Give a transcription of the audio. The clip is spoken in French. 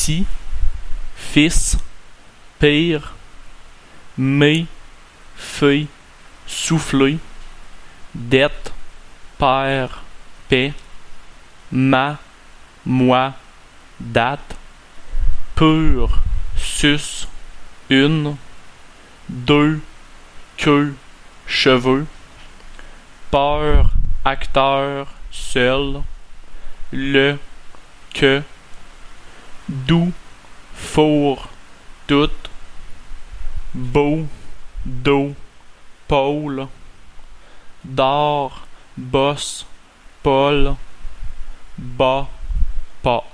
si, fils, pire, mais, feuille, souffler, dette, père, paix, ma, moi, date, pur, sus, une, deux, queue, cheveux, peur, acteur, seul, le, que, doux, four, tout, beau, dos, pôle, d'or, bosse, Paul, bas, pas.